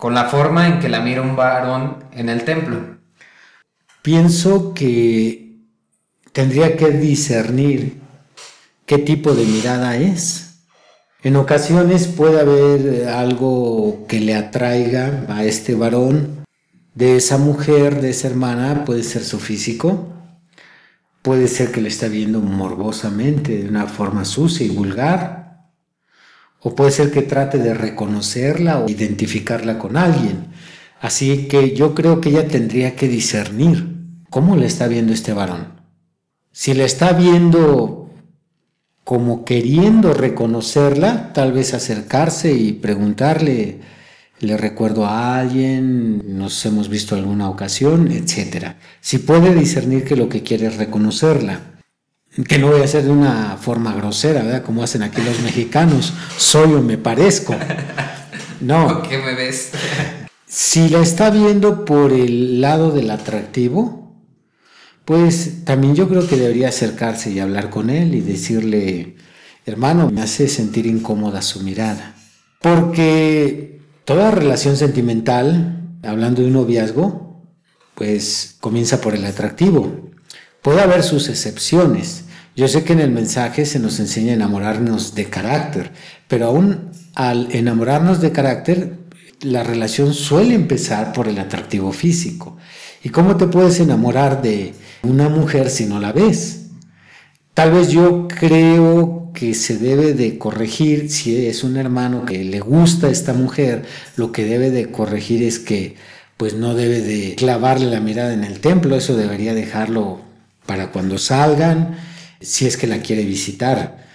con la forma en que la mira un varón en el templo? Pienso que tendría que discernir qué tipo de mirada es. En ocasiones puede haber algo que le atraiga a este varón de esa mujer, de esa hermana, puede ser su físico, puede ser que le está viendo morbosamente, de una forma sucia y vulgar, o puede ser que trate de reconocerla o identificarla con alguien. Así que yo creo que ella tendría que discernir cómo le está viendo este varón. Si la está viendo como queriendo reconocerla, tal vez acercarse y preguntarle, le recuerdo a alguien, nos hemos visto alguna ocasión, etc. Si puede discernir que lo que quiere es reconocerla, que no voy a hacer de una forma grosera, ¿verdad? Como hacen aquí los mexicanos, soy o me parezco. No. ¿Qué me ves? Si la está viendo por el lado del atractivo, pues también yo creo que debería acercarse y hablar con él y decirle, hermano, me hace sentir incómoda su mirada. Porque toda relación sentimental, hablando de un noviazgo, pues comienza por el atractivo. Puede haber sus excepciones. Yo sé que en el mensaje se nos enseña a enamorarnos de carácter, pero aún al enamorarnos de carácter, la relación suele empezar por el atractivo físico. ¿Y cómo te puedes enamorar de una mujer si no la ves? Tal vez yo creo que se debe de corregir, si es un hermano que le gusta a esta mujer, lo que debe de corregir es que pues no debe de clavarle la mirada en el templo, eso debería dejarlo para cuando salgan, si es que la quiere visitar.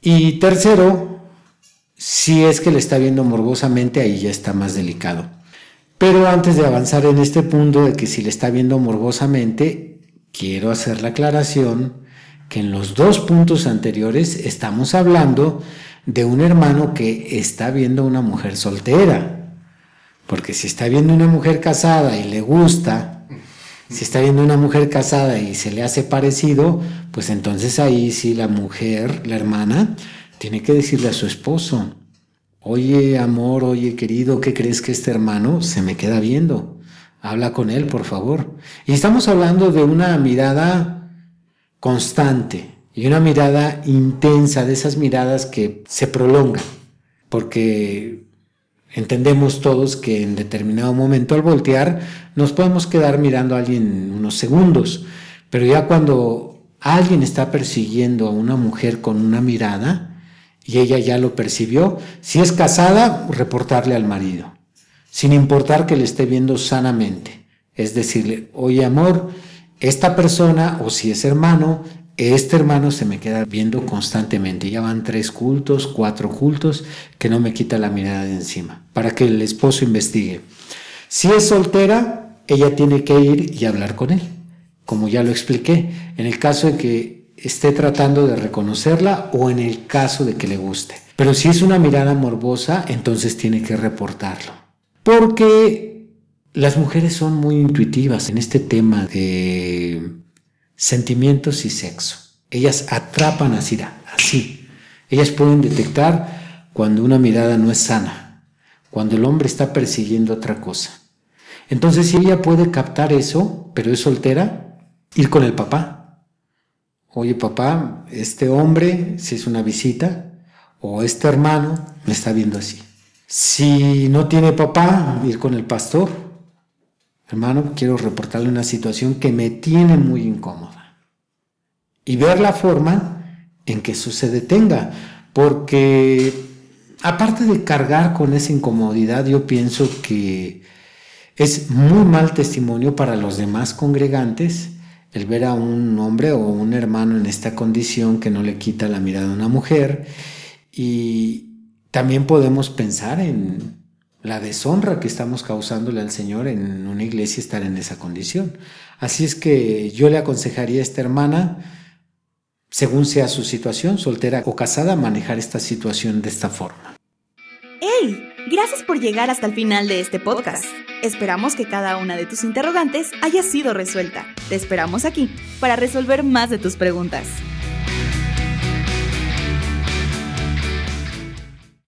Y tercero, si es que le está viendo morbosamente, ahí ya está más delicado. Pero antes de avanzar en este punto de que si le está viendo morbosamente, quiero hacer la aclaración que en los dos puntos anteriores estamos hablando de un hermano que está viendo una mujer soltera. Porque si está viendo una mujer casada y le gusta, si está viendo una mujer casada y se le hace parecido, pues entonces ahí sí la mujer, la hermana, tiene que decirle a su esposo, Oye, amor, oye, querido, ¿qué crees que este hermano se me queda viendo? Habla con él, por favor. Y estamos hablando de una mirada constante y una mirada intensa, de esas miradas que se prolongan, porque entendemos todos que en determinado momento al voltear nos podemos quedar mirando a alguien unos segundos, pero ya cuando alguien está persiguiendo a una mujer con una mirada, y ella ya lo percibió. Si es casada, reportarle al marido, sin importar que le esté viendo sanamente. Es decirle, oye amor, esta persona, o si es hermano, este hermano se me queda viendo constantemente. Ya van tres cultos, cuatro cultos, que no me quita la mirada de encima, para que el esposo investigue. Si es soltera, ella tiene que ir y hablar con él, como ya lo expliqué. En el caso de que esté tratando de reconocerla o en el caso de que le guste. Pero si es una mirada morbosa, entonces tiene que reportarlo. Porque las mujeres son muy intuitivas en este tema de sentimientos y sexo. Ellas atrapan así, así. Ellas pueden detectar cuando una mirada no es sana, cuando el hombre está persiguiendo otra cosa. Entonces, si ella puede captar eso, pero es soltera, ir con el papá, oye papá, este hombre, si es una visita, o este hermano, me está viendo así. Si no tiene papá, ir con el pastor. Hermano, quiero reportarle una situación que me tiene muy incómoda. Y ver la forma en que eso se detenga. Porque aparte de cargar con esa incomodidad, yo pienso que es muy mal testimonio para los demás congregantes el ver a un hombre o un hermano en esta condición que no le quita la mirada a una mujer y también podemos pensar en la deshonra que estamos causándole al Señor en una iglesia estar en esa condición. Así es que yo le aconsejaría a esta hermana, según sea su situación, soltera o casada, manejar esta situación de esta forma. ¡Hey! Gracias por llegar hasta el final de este podcast. Esperamos que cada una de tus interrogantes haya sido resuelta. Te esperamos aquí para resolver más de tus preguntas.